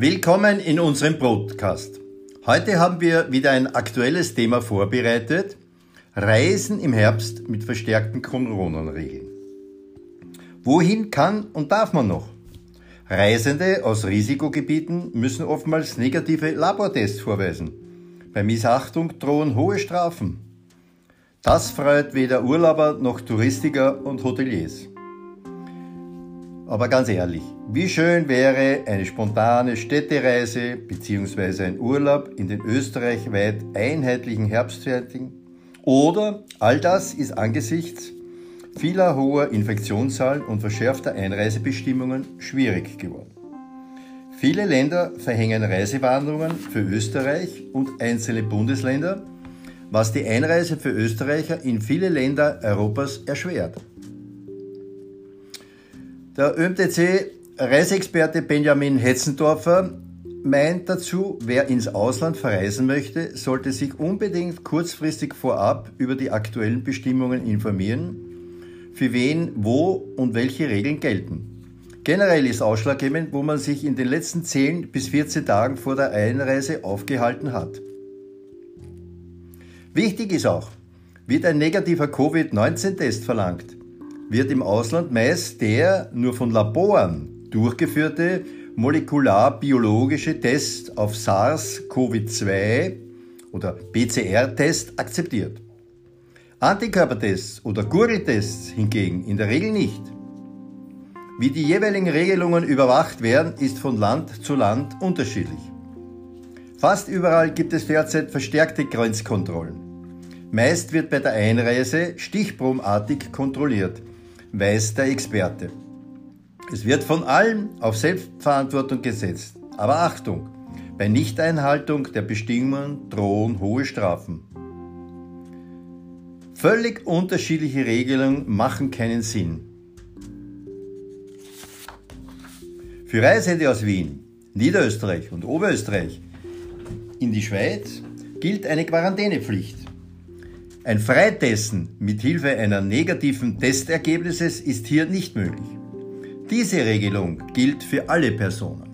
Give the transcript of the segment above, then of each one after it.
Willkommen in unserem Podcast. Heute haben wir wieder ein aktuelles Thema vorbereitet. Reisen im Herbst mit verstärkten Corona-Regeln. Wohin kann und darf man noch? Reisende aus Risikogebieten müssen oftmals negative Labortests vorweisen. Bei Missachtung drohen hohe Strafen. Das freut weder Urlauber noch Touristiker und Hoteliers. Aber ganz ehrlich, wie schön wäre eine spontane Städtereise bzw. ein Urlaub in den österreichweit einheitlichen Herbstfertigen? Oder all das ist angesichts vieler hoher Infektionszahlen und verschärfter Einreisebestimmungen schwierig geworden. Viele Länder verhängen Reisewarnungen für Österreich und einzelne Bundesländer, was die Einreise für Österreicher in viele Länder Europas erschwert. Der ÖMTC-Reiseexperte Benjamin Hetzendorfer meint dazu, wer ins Ausland verreisen möchte, sollte sich unbedingt kurzfristig vorab über die aktuellen Bestimmungen informieren, für wen, wo und welche Regeln gelten. Generell ist ausschlaggebend, wo man sich in den letzten 10 bis 14 Tagen vor der Einreise aufgehalten hat. Wichtig ist auch, wird ein negativer Covid-19-Test verlangt, wird im Ausland meist der nur von Laboren durchgeführte molekularbiologische Test auf SARS-CoV-2 oder PCR-Test akzeptiert. Antikörpertests oder Gurgeltests hingegen in der Regel nicht. Wie die jeweiligen Regelungen überwacht werden, ist von Land zu Land unterschiedlich. Fast überall gibt es derzeit verstärkte Grenzkontrollen. Meist wird bei der Einreise stichprobenartig kontrolliert, weiß der Experte. Es wird von allen auf Selbstverantwortung gesetzt. Aber Achtung, bei Nichteinhaltung der Bestimmungen drohen hohe Strafen. Völlig unterschiedliche Regelungen machen keinen Sinn. Für Reisende aus Wien, Niederösterreich und Oberösterreich in die Schweiz gilt eine Quarantänepflicht. Ein Freitesten mit Hilfe einer negativen Testergebnisses ist hier nicht möglich. Diese Regelung gilt für alle Personen,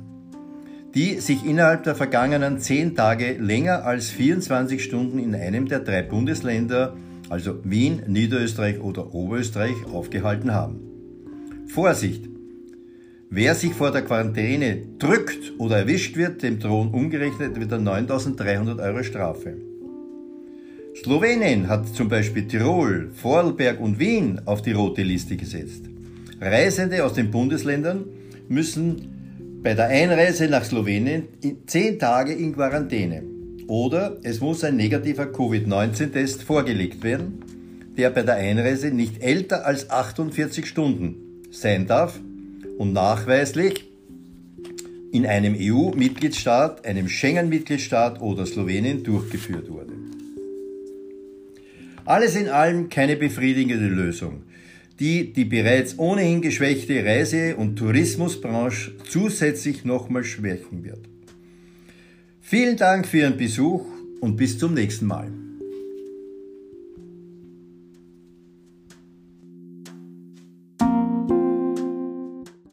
die sich innerhalb der vergangenen zehn Tage länger als 24 Stunden in einem der drei Bundesländer, also Wien, Niederösterreich oder Oberösterreich, aufgehalten haben. Vorsicht! Wer sich vor der Quarantäne drückt oder erwischt wird, dem drohen umgerechnet wieder 9300 Euro Strafe. Slowenien hat zum Beispiel Tirol, Vorarlberg und Wien auf die rote Liste gesetzt. Reisende aus den Bundesländern müssen bei der Einreise nach Slowenien zehn Tage in Quarantäne. Oder es muss ein negativer Covid-19-Test vorgelegt werden, der bei der Einreise nicht älter als 48 Stunden sein darf und nachweislich in einem EU-Mitgliedstaat, einem Schengen-Mitgliedstaat oder Slowenien durchgeführt wurde. Alles in allem keine befriedigende Lösung, die die bereits ohnehin geschwächte Reise- und Tourismusbranche zusätzlich nochmal schwächen wird. Vielen Dank für Ihren Besuch und bis zum nächsten Mal.